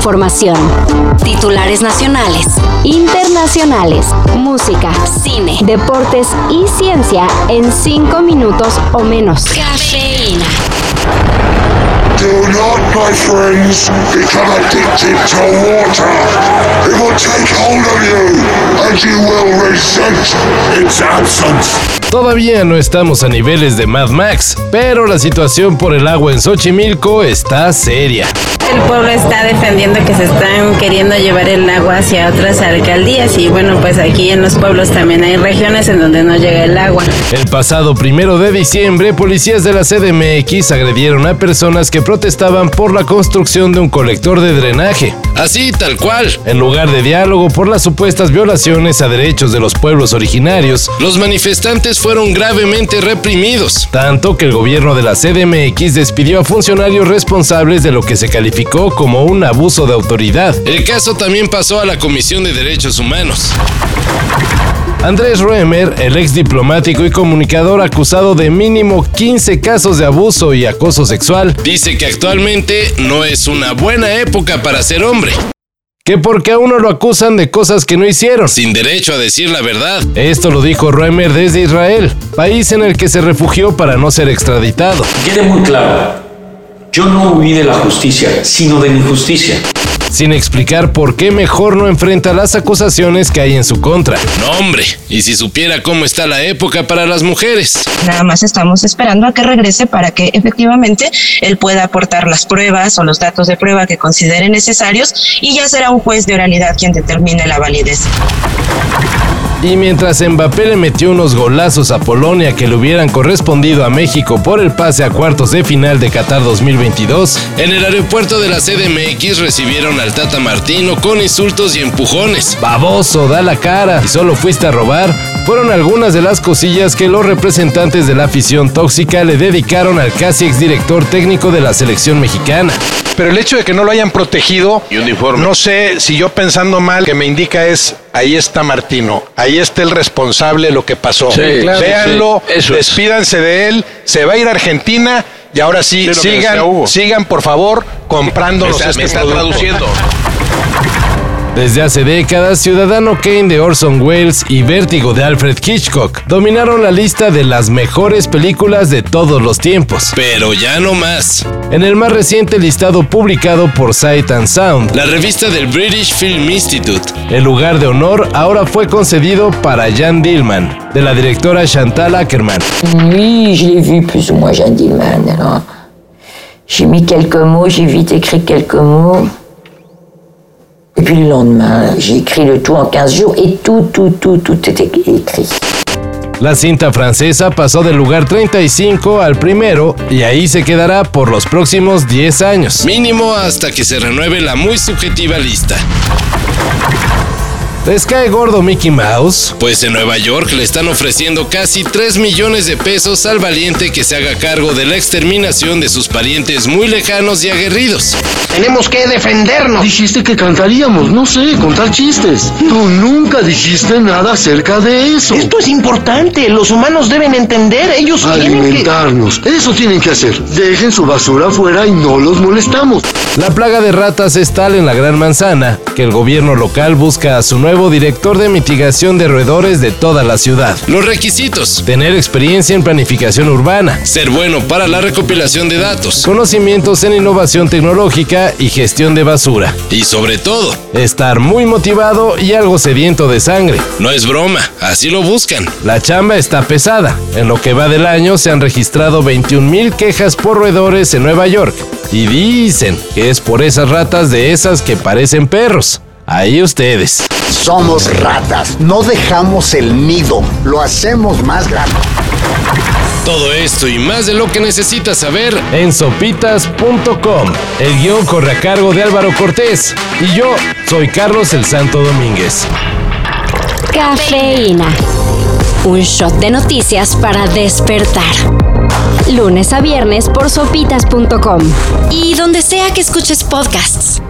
información. Titulares nacionales, internacionales, música, cine, deportes y ciencia en 5 minutos o menos. Cafeína. Do not, my friends, become addicted to water. It will take hold of you, and you will resent its absence. Todavía no estamos a niveles de Mad Max, pero la situación por el agua en Xochimilco está seria. El pueblo está defendiendo que se están queriendo llevar el agua hacia otras alcaldías y bueno, pues aquí en los pueblos también hay regiones en donde no llega el agua. El pasado primero de diciembre, policías de la CDMX agredieron a personas que protestaban por la construcción de un colector de drenaje. Así, tal cual. En lugar de diálogo por las supuestas violaciones a derechos de los pueblos originarios, los manifestantes fueron gravemente reprimidos, tanto que el gobierno de la CDMX despidió a funcionarios responsables de lo que se calificó como un abuso de autoridad. El caso también pasó a la Comisión de Derechos Humanos. Andrés Roemer, el ex diplomático y comunicador acusado de mínimo 15 casos de abuso y acoso sexual, dice que actualmente no es una buena época para ser hombre. Que porque a uno lo acusan de cosas que no hicieron, sin derecho a decir la verdad. Esto lo dijo Roemer desde Israel, país en el que se refugió para no ser extraditado. Quede muy claro, yo no huí de la justicia, sino de la injusticia. Sin explicar por qué mejor no enfrenta las acusaciones que hay en su contra. No, hombre, y si supiera cómo está la época para las mujeres. Nada más estamos esperando a que regrese para que efectivamente él pueda aportar las pruebas o los datos de prueba que considere necesarios y ya será un juez de oralidad quien determine la validez. Y mientras Mbappé le metió unos golazos a Polonia que le hubieran correspondido a México por el pase a cuartos de final de Qatar 2022, en el aeropuerto de la CDMX recibieron al Tata Martino con insultos y empujones. Baboso, da la cara y solo fuiste a robar. Fueron algunas de las cosillas que los representantes de la afición tóxica le dedicaron al casi exdirector técnico de la selección mexicana. Pero el hecho de que no lo hayan protegido, Y uniforme. no sé si yo pensando mal, que me indica es, ahí está Martino, ahí está el responsable de lo que pasó. Sí, claro, Véanlo, sí, eso es. despídanse de él, se va a ir a Argentina y ahora sí, sigan, sigan por favor Me está, este me está producto. traduciendo. Desde hace décadas, Ciudadano Kane de Orson Welles y Vértigo de Alfred Hitchcock dominaron la lista de las mejores películas de todos los tiempos. Pero ya no más. En el más reciente listado publicado por Sight and Sound, la revista del British Film Institute, el lugar de honor ahora fue concedido para Jan Dillman, de la directora Chantal Ackerman. Oui, je l'ai vu plus ou moins, Jeanne Dillman. Alors, j'ai mis quelques mots, j'ai vite écrit quelques mots. Puis le lendemain, j'ai écrit le tout en 15 jours et tout, tout, tout, tout était écrit. La cinta francesa pasó del lugar 35 al primero y ahí se quedará por los próximos 10 años. Mínimo hasta que se renueve la muy subjetiva lista. ¿Les cae gordo Mickey Mouse? Pues en Nueva York le están ofreciendo casi 3 millones de pesos al valiente que se haga cargo de la exterminación de sus parientes muy lejanos y aguerridos. Tenemos que defendernos. Dijiste que cantaríamos, no sé, contar chistes. No, nunca dijiste nada acerca de eso. Esto es importante. Los humanos deben entender. Ellos tienen que... Alimentarnos. Eso tienen que hacer. Dejen su basura afuera y no los molestamos. La plaga de ratas es tal en la Gran Manzana que el gobierno local busca a su nuevo director de mitigación de roedores de toda la ciudad. Los requisitos: tener experiencia en planificación urbana, ser bueno para la recopilación de datos, conocimientos en innovación tecnológica y gestión de basura. Y sobre todo, estar muy motivado y algo sediento de sangre. No es broma, así lo buscan. La chamba está pesada. En lo que va del año se han registrado 21 mil quejas por roedores en Nueva York. Y dicen que es por esas ratas de esas que parecen perros. Ahí ustedes. Somos ratas, no dejamos el nido, lo hacemos más grande. Todo esto y más de lo que necesitas saber en sopitas.com. El guion corre a cargo de Álvaro Cortés y yo soy Carlos el Santo Domínguez. Cafeína. Un shot de noticias para despertar. Lunes a viernes por sopitas.com. Y donde sea que escuches podcasts.